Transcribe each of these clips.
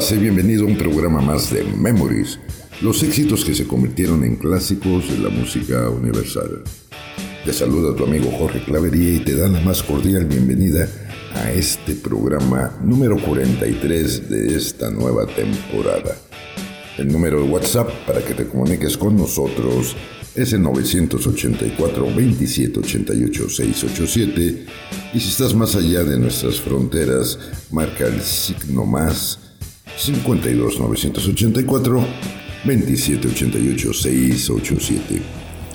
Sé bienvenido a un programa más de Memories, los éxitos que se convirtieron en clásicos de la música universal. Te saluda tu amigo Jorge Clavería y te da la más cordial bienvenida a este programa número 43 de esta nueva temporada. El número de WhatsApp para que te comuniques con nosotros es el 984 2788 687 y si estás más allá de nuestras fronteras, marca el signo más 52 984 2788 687.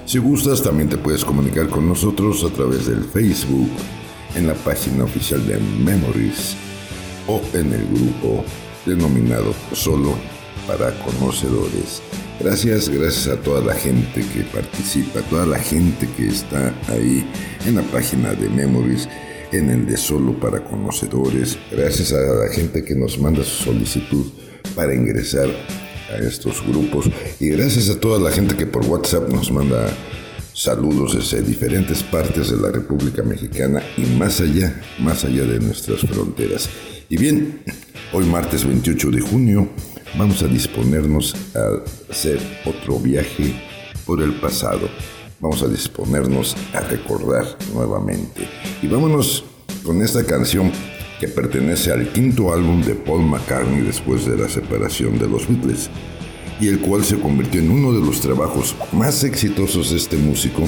Si gustas, también te puedes comunicar con nosotros a través del Facebook, en la página oficial de Memories o en el grupo denominado Solo para Conocedores. Gracias, gracias a toda la gente que participa, toda la gente que está ahí en la página de Memories, en el de Solo para Conocedores. Gracias a la gente que nos manda su solicitud para ingresar a estos grupos. Y gracias a toda la gente que por WhatsApp nos manda saludos desde diferentes partes de la República Mexicana y más allá, más allá de nuestras fronteras. Y bien, hoy martes 28 de junio vamos a disponernos a hacer otro viaje por el pasado. Vamos a disponernos a recordar nuevamente. Y vámonos con esta canción que pertenece al quinto álbum de Paul McCartney después de la separación de los Beatles, y el cual se convirtió en uno de los trabajos más exitosos de este músico,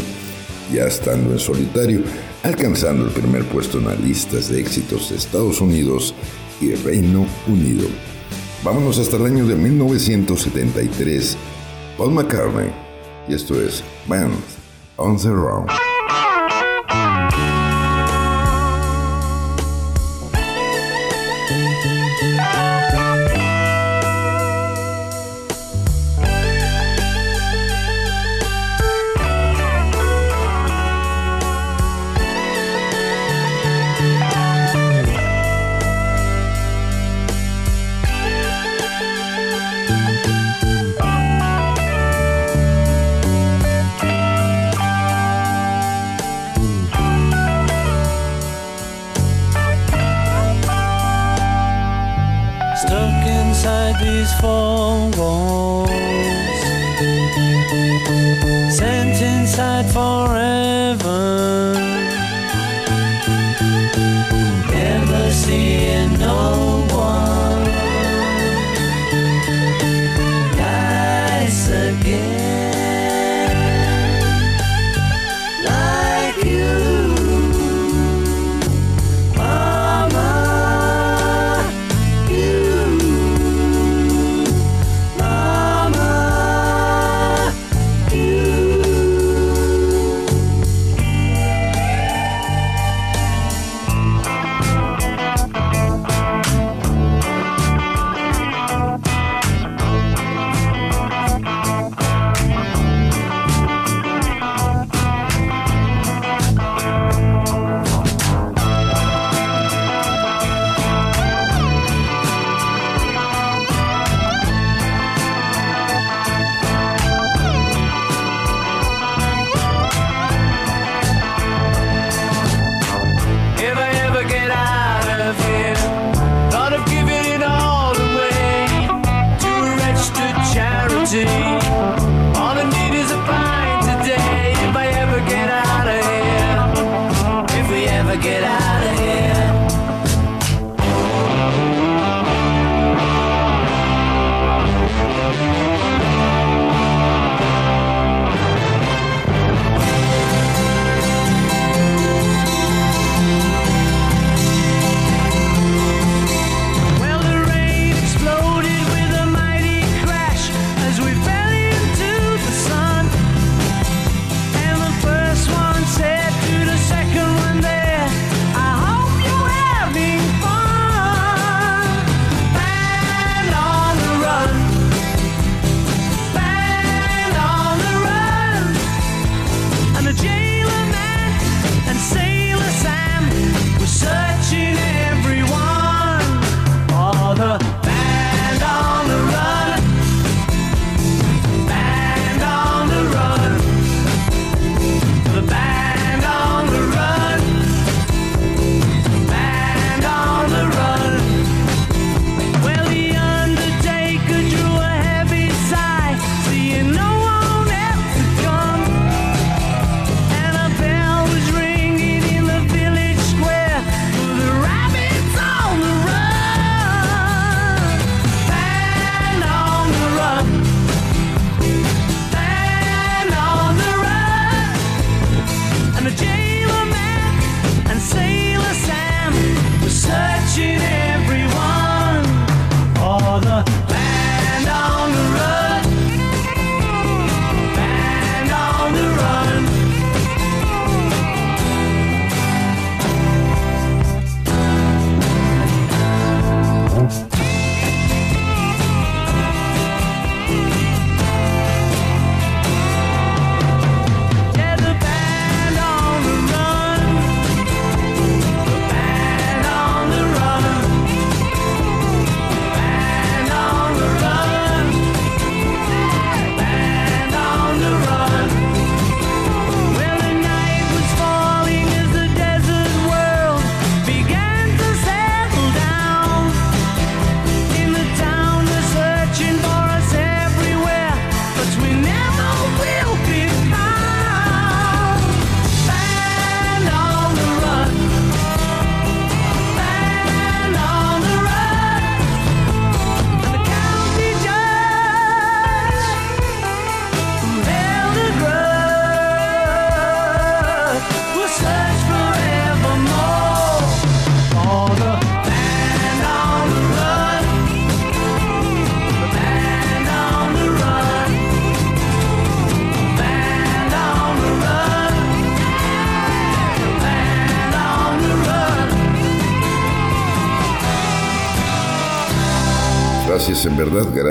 ya estando en solitario, alcanzando el primer puesto en las listas de éxitos de Estados Unidos y Reino Unido. Vámonos hasta el año de 1973. Paul McCartney. Y esto es Band on the Run.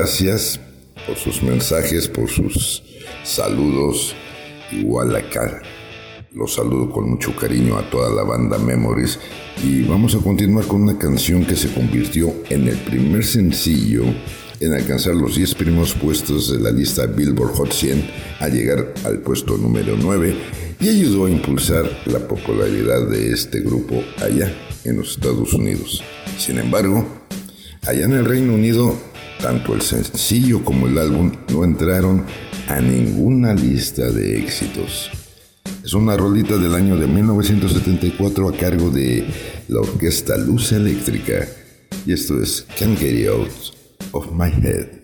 Gracias por sus mensajes, por sus saludos. Igual acá. Los saludo con mucho cariño a toda la banda Memories y vamos a continuar con una canción que se convirtió en el primer sencillo en alcanzar los 10 primeros puestos de la lista Billboard Hot 100 a llegar al puesto número 9 y ayudó a impulsar la popularidad de este grupo allá en los Estados Unidos. Sin embargo, allá en el Reino Unido, tanto el sencillo como el álbum no entraron a ninguna lista de éxitos. Es una rolita del año de 1974 a cargo de la orquesta Luz Eléctrica y esto es Can't Get Out of My Head.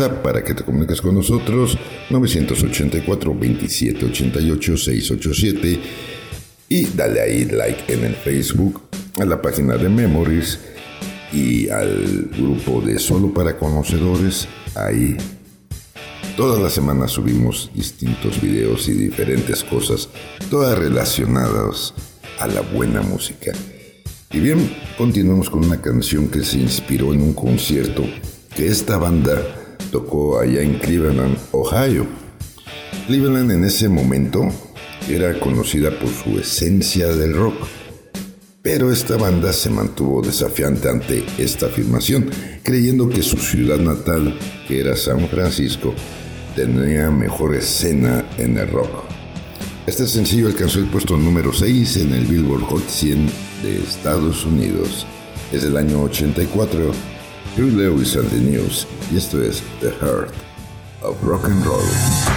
WhatsApp para que te comuniques con nosotros 984 27 88 687 y dale ahí like en el Facebook a la página de Memories y al grupo de Solo para Conocedores. Ahí todas las semanas subimos distintos videos y diferentes cosas, todas relacionadas a la buena música. Y bien, continuamos con una canción que se inspiró en un concierto que esta banda tocó allá en Cleveland, Ohio. Cleveland en ese momento era conocida por su esencia del rock, pero esta banda se mantuvo desafiante ante esta afirmación, creyendo que su ciudad natal, que era San Francisco, tenía mejor escena en el rock. Este sencillo alcanzó el puesto número 6 en el Billboard Hot 100 de Estados Unidos. Es del año 84 Hugh Lewis and the News y esto es The Heart of Rock and Roll.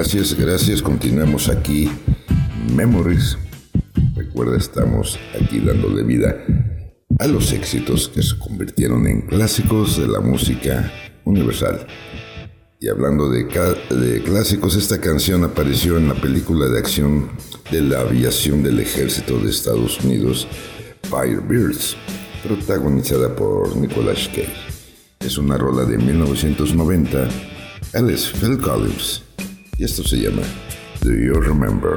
Gracias, gracias. Continuamos aquí. Memories. Recuerda, estamos aquí dándole vida a los éxitos que se convirtieron en clásicos de la música universal. Y hablando de, clásicos, esta canción apareció en la película de acción de la aviación del ejército de Estados Unidos, Firebirds, protagonizada por Nicolas Cage. Es una rola de 1990, Alice Phil Collins, y esto se llama Do You Remember?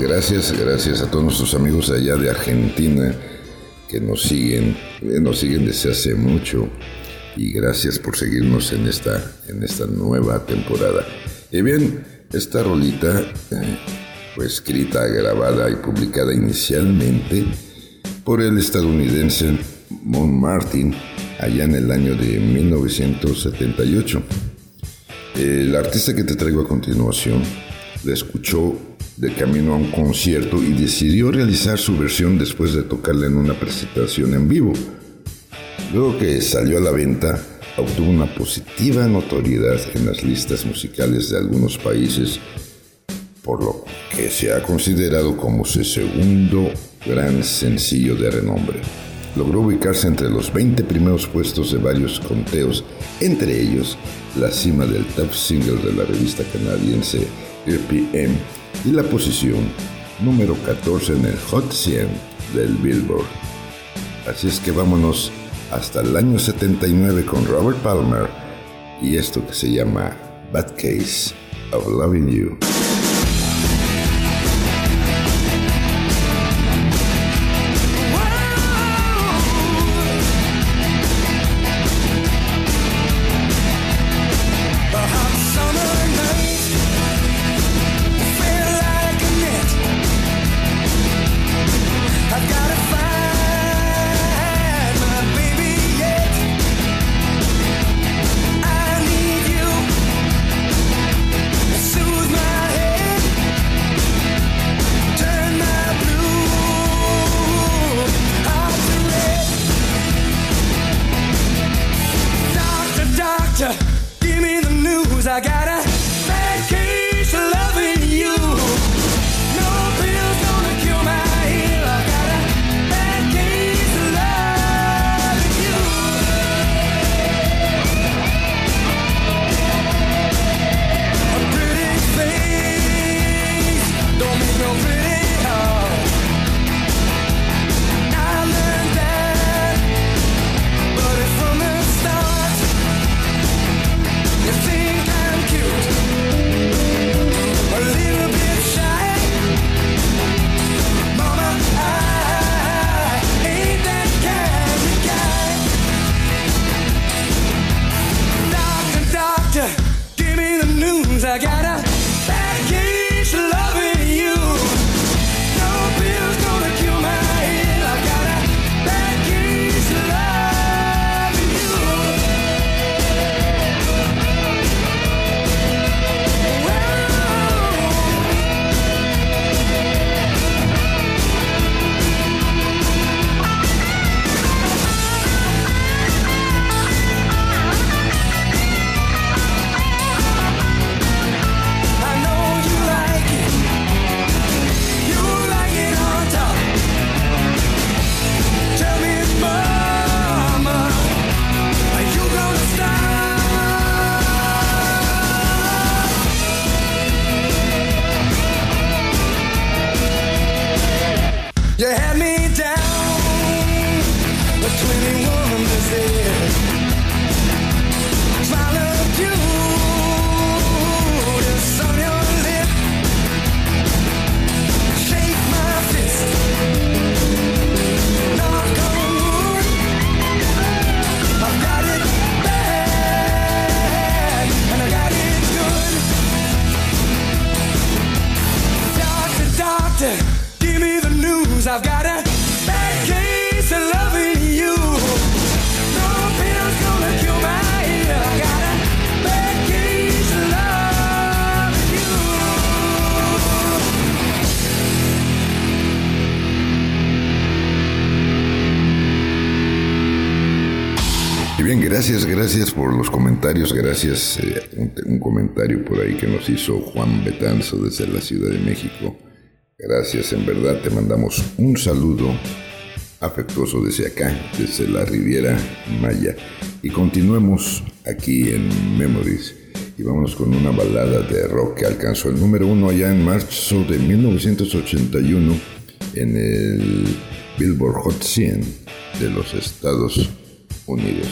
Gracias, gracias a todos nuestros amigos allá de Argentina que nos siguen, eh, nos siguen desde hace mucho y gracias por seguirnos en esta, en esta nueva temporada. Y bien, esta rolita eh, fue escrita, grabada y publicada inicialmente por el estadounidense Mon Martin allá en el año de 1978. El artista que te traigo a continuación la escuchó de camino a un concierto y decidió realizar su versión después de tocarla en una presentación en vivo. Luego que salió a la venta, obtuvo una positiva notoriedad en las listas musicales de algunos países, por lo que se ha considerado como su segundo gran sencillo de renombre. Logró ubicarse entre los 20 primeros puestos de varios conteos, entre ellos la cima del top single de la revista canadiense RPM y la posición número 14 en el Hot 100 del Billboard. Así es que vámonos hasta el año 79 con Robert Palmer y esto que se llama Bad Case of Loving You. Gracias, gracias por los comentarios. Gracias. Eh, un, comentario por ahí que nos hizo Juan Betanzo desde la Ciudad de México. Gracias, en verdad te mandamos un saludo afectuoso desde acá, desde la Riviera Maya. Y continuemos aquí en Memories. Y vamos con una balada de rock que alcanzó el número uno allá en marzo de 1981 en el Billboard Hot 100 de los Estados Unidos.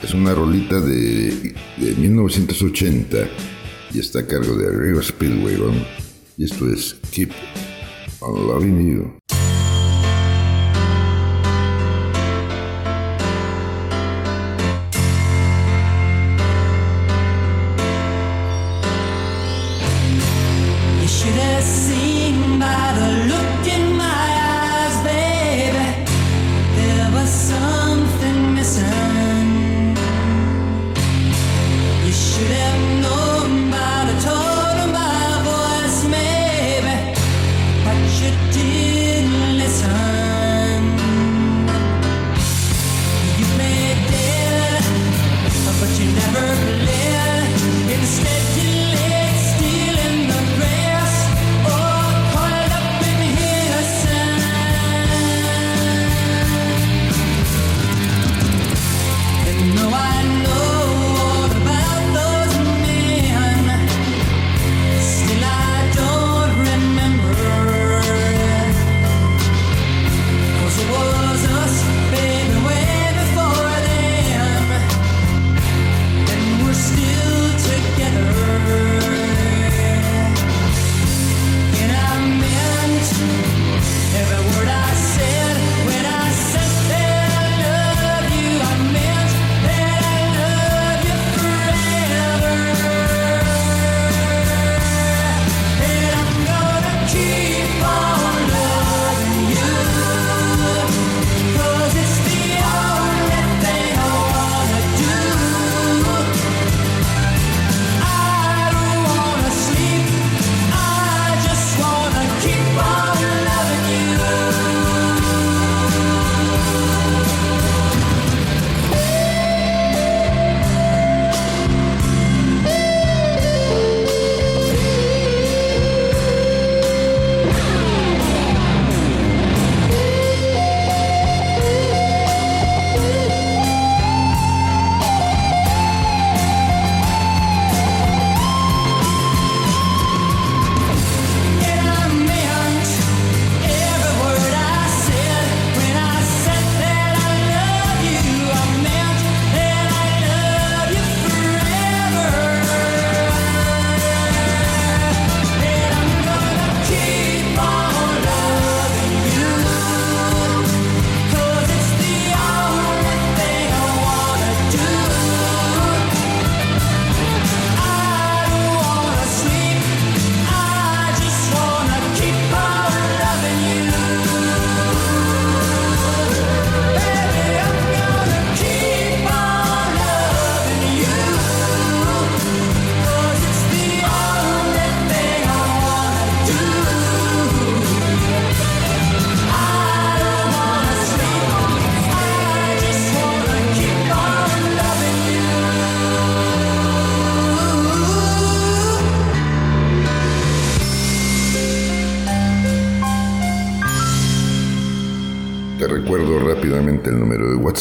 Es una rolita de, 1980 y está a cargo de River Speedway. Y esto es Keep on Loving You.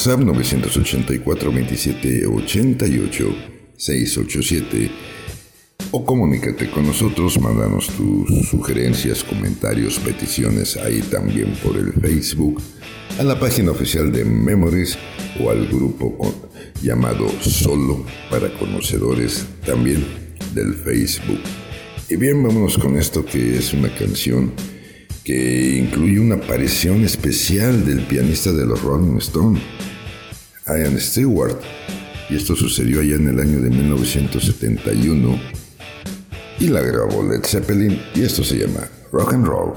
WhatsApp 984 27 88 687 o comunícate con nosotros, mándanos tus sugerencias, comentarios, peticiones ahí también por el Facebook, a la página oficial de Memories o al grupo llamado Solo para Conocedores también del Facebook. Y bien, vámonos con esto que es una canción que incluye una aparición especial del pianista de los Rolling Stones, Ian Stewart. Y esto sucedió allá en el año de 1971. Y la grabó Led Zeppelin y esto se llama Rock and Roll.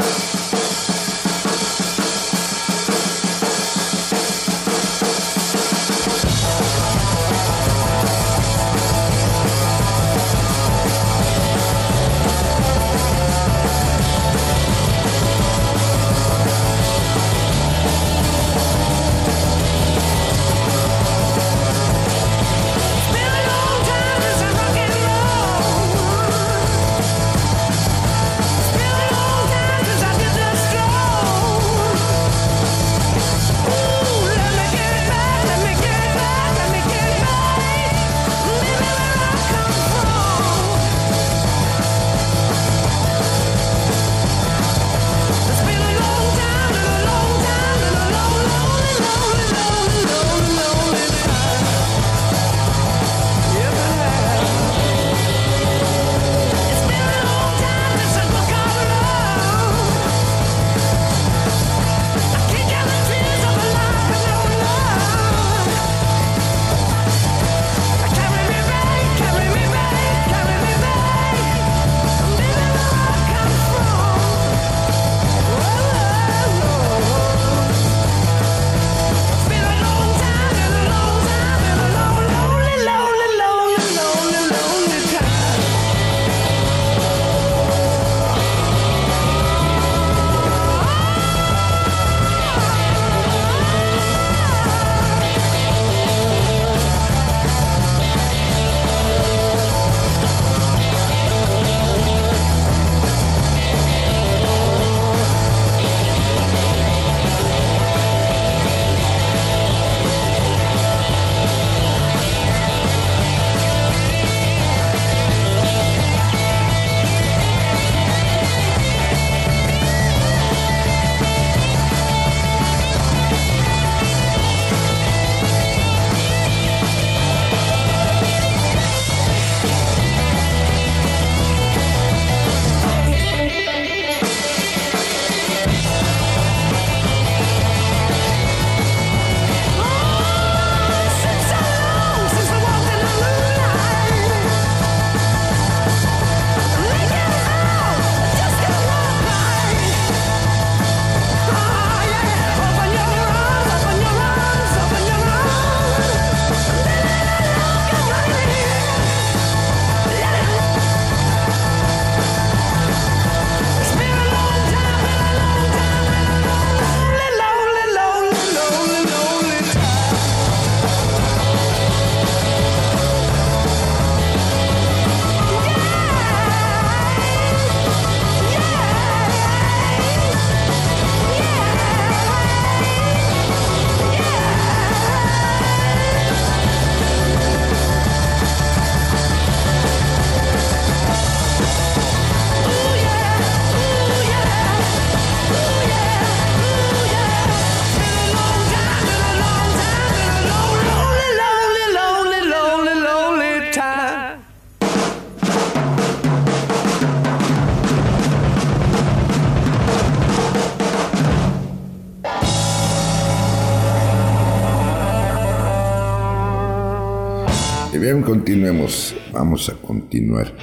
Continuemos. Vamos a continuar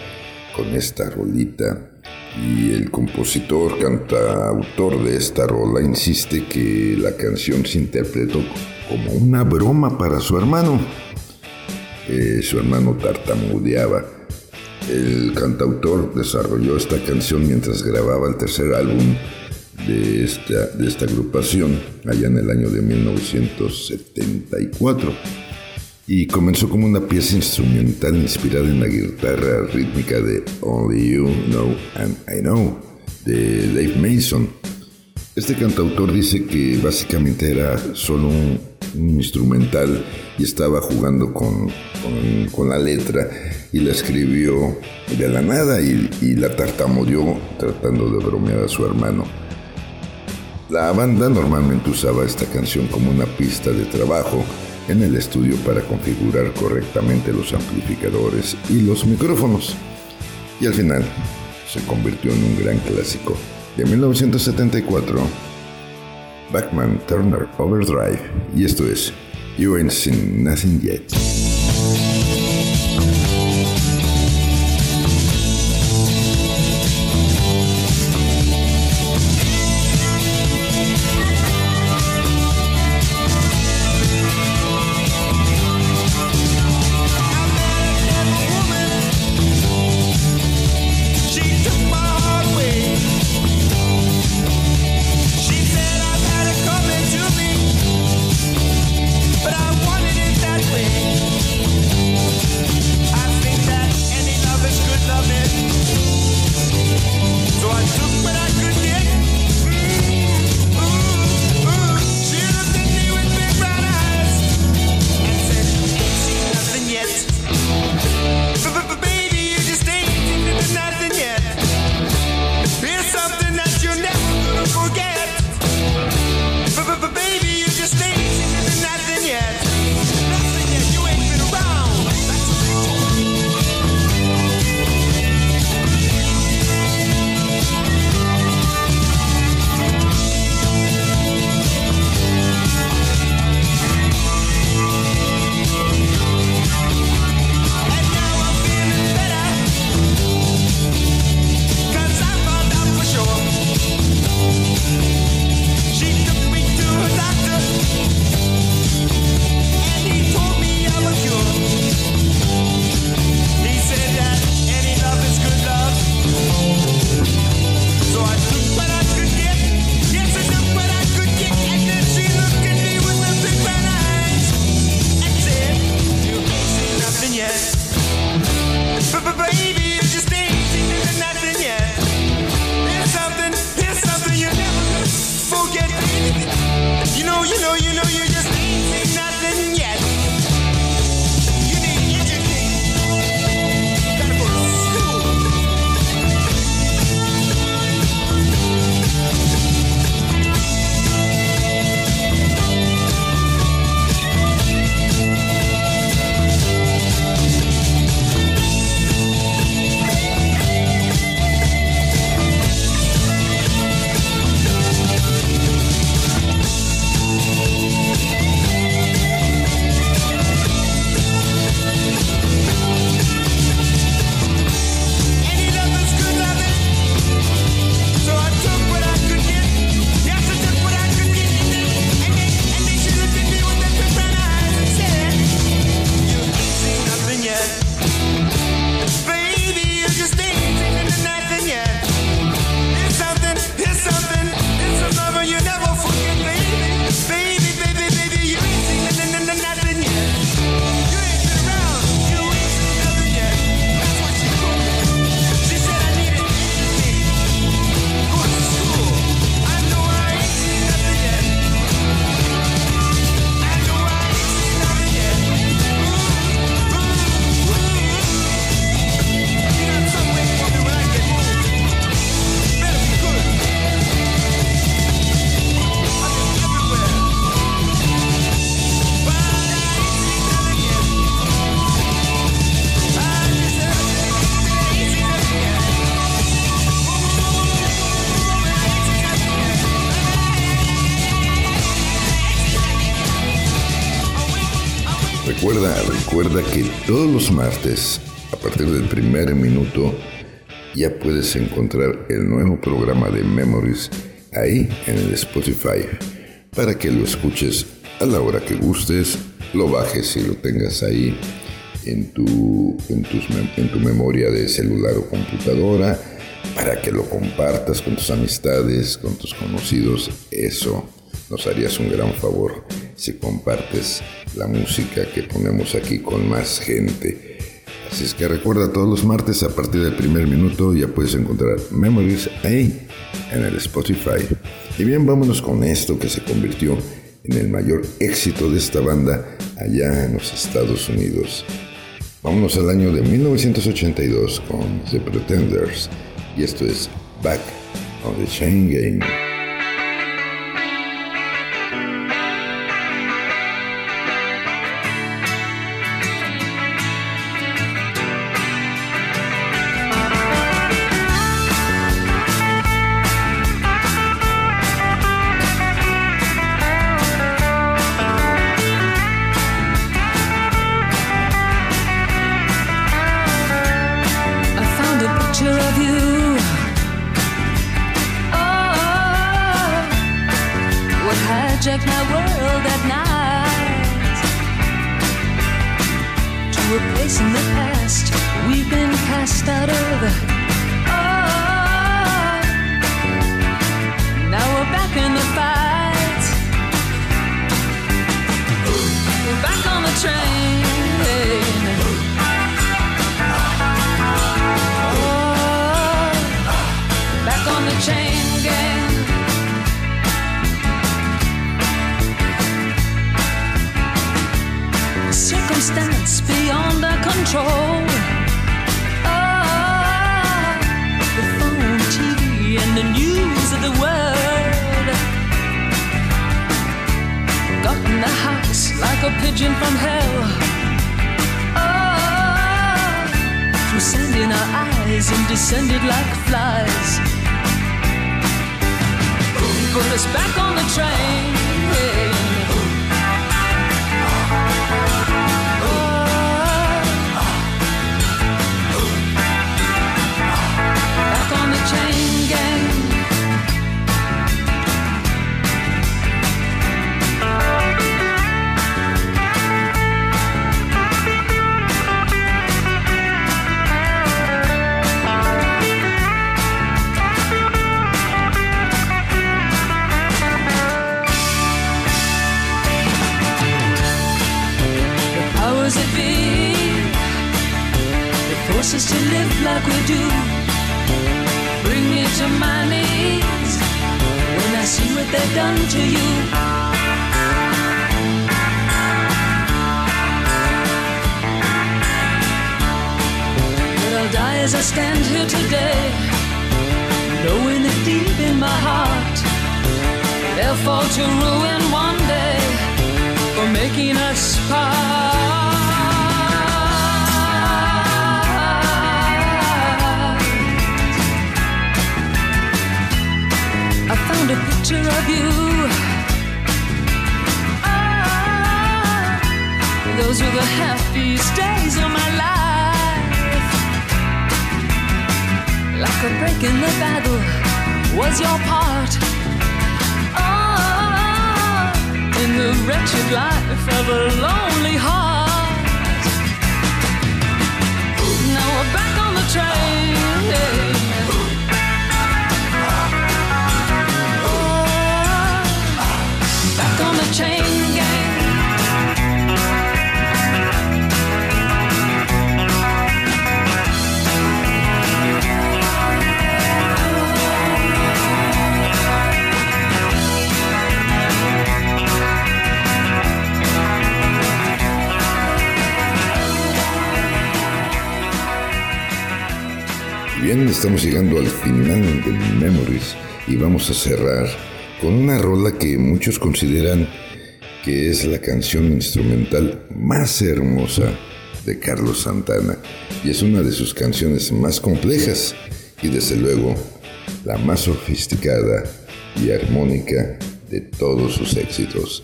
con esta rolita. Y el compositor, cantautor de esta rola, insiste que la canción se interpretó como una broma para su hermano. Eh, su hermano tartamudeaba. El cantautor desarrolló esta canción mientras grababa el tercer álbum de esta, de esta agrupación allá en el año de 1974 y comenzó como una pieza instrumental inspirada en la guitarra rítmica de Only You Know and I Know de Dave Mason. Este cantautor dice que básicamente era solo un, instrumental y estaba jugando con, con, la letra y la escribió de la nada y, y la tartamudeó tratando de bromear a su hermano. La banda normalmente usaba esta canción como una pista de trabajo en el estudio para configurar correctamente los amplificadores y los micrófonos. Y al final se convirtió en un gran clásico. De 1974, Backman Turner Overdrive, y esto es You Ain't Seen Nothing Yet. Todos los martes, a partir del primer minuto, ya puedes encontrar el nuevo programa de Memories ahí en el Spotify para que lo escuches a la hora que gustes, lo bajes y lo tengas ahí en tu, en, en tu memoria de celular o computadora para que lo compartas con tus amistades, con tus conocidos. Eso nos harías un gran favor si compartes la música que ponemos aquí con más gente. Así es que recuerda todos los martes a partir del primer minuto ya puedes encontrar Memories ahí en el Spotify. Y bien, vámonos con esto que se convirtió en el mayor éxito de esta banda allá en los Estados Unidos. Vámonos al año de 1982 con The Pretenders y esto es Back on the Chain Game. Estamos llegando al final de Memories y vamos a cerrar con una rola que muchos consideran que es la canción instrumental más hermosa de Carlos Santana y es una de sus canciones más complejas y desde luego la más sofisticada y armónica de todos sus éxitos.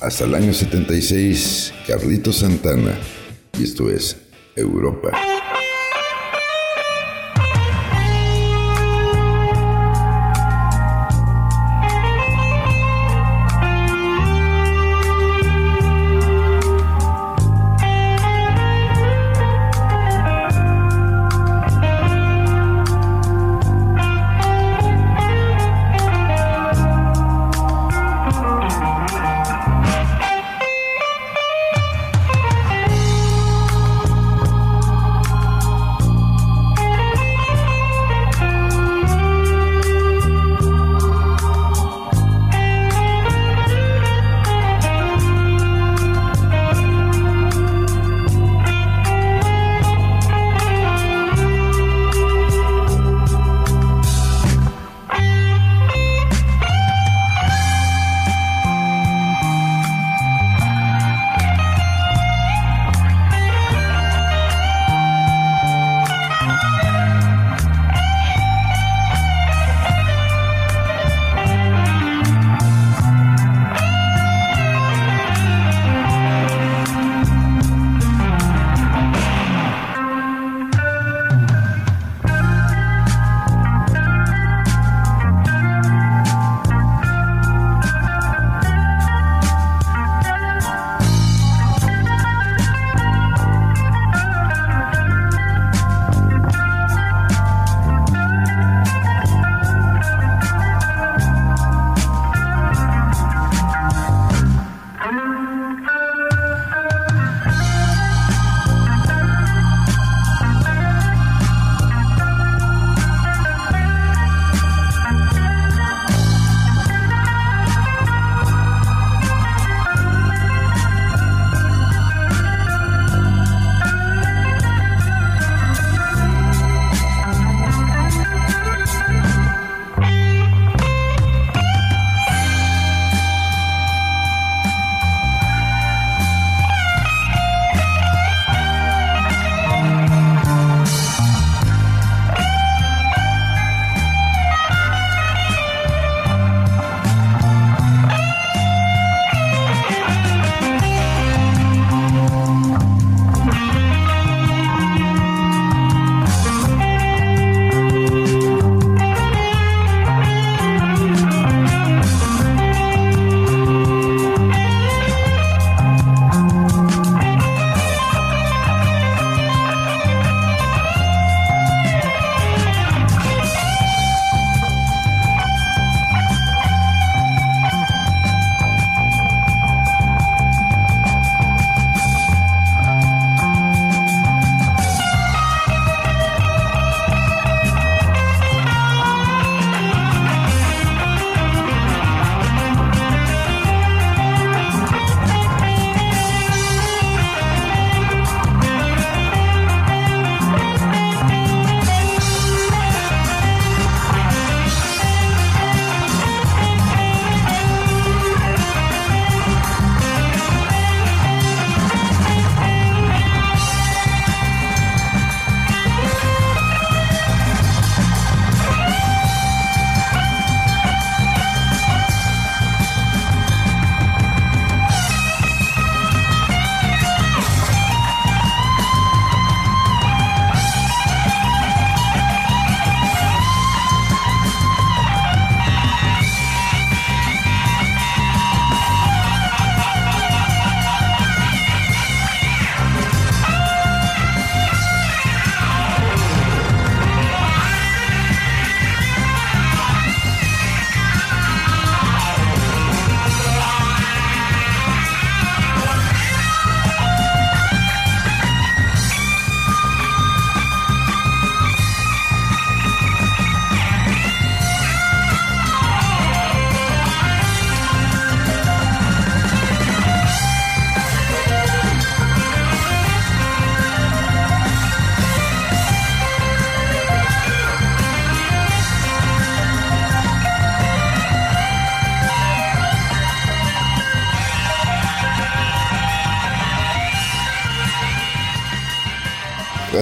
Hasta el año 76, Carlitos Santana, y esto es Europa.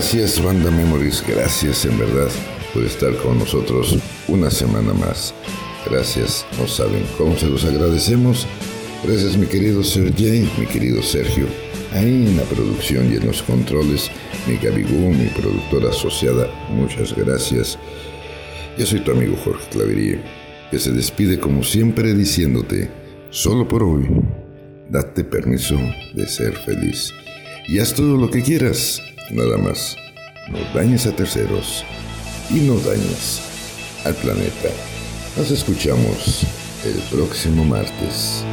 Gracias, Banda Memories. Gracias, en verdad, por estar con nosotros una semana más. Gracias, no saben cómo se los agradecemos. Gracias, mi querido Sergey, mi querido Sergio. Ahí en la producción y en los controles, mi Gabigú, mi productora asociada, muchas gracias. Yo soy tu amigo Jorge Clavería, que se despide como siempre diciéndote, solo por hoy, date permiso de ser feliz. Y haz todo lo que quieras, nada más. No dañes a terceros y no dañes al planeta. Nos escuchamos el próximo martes.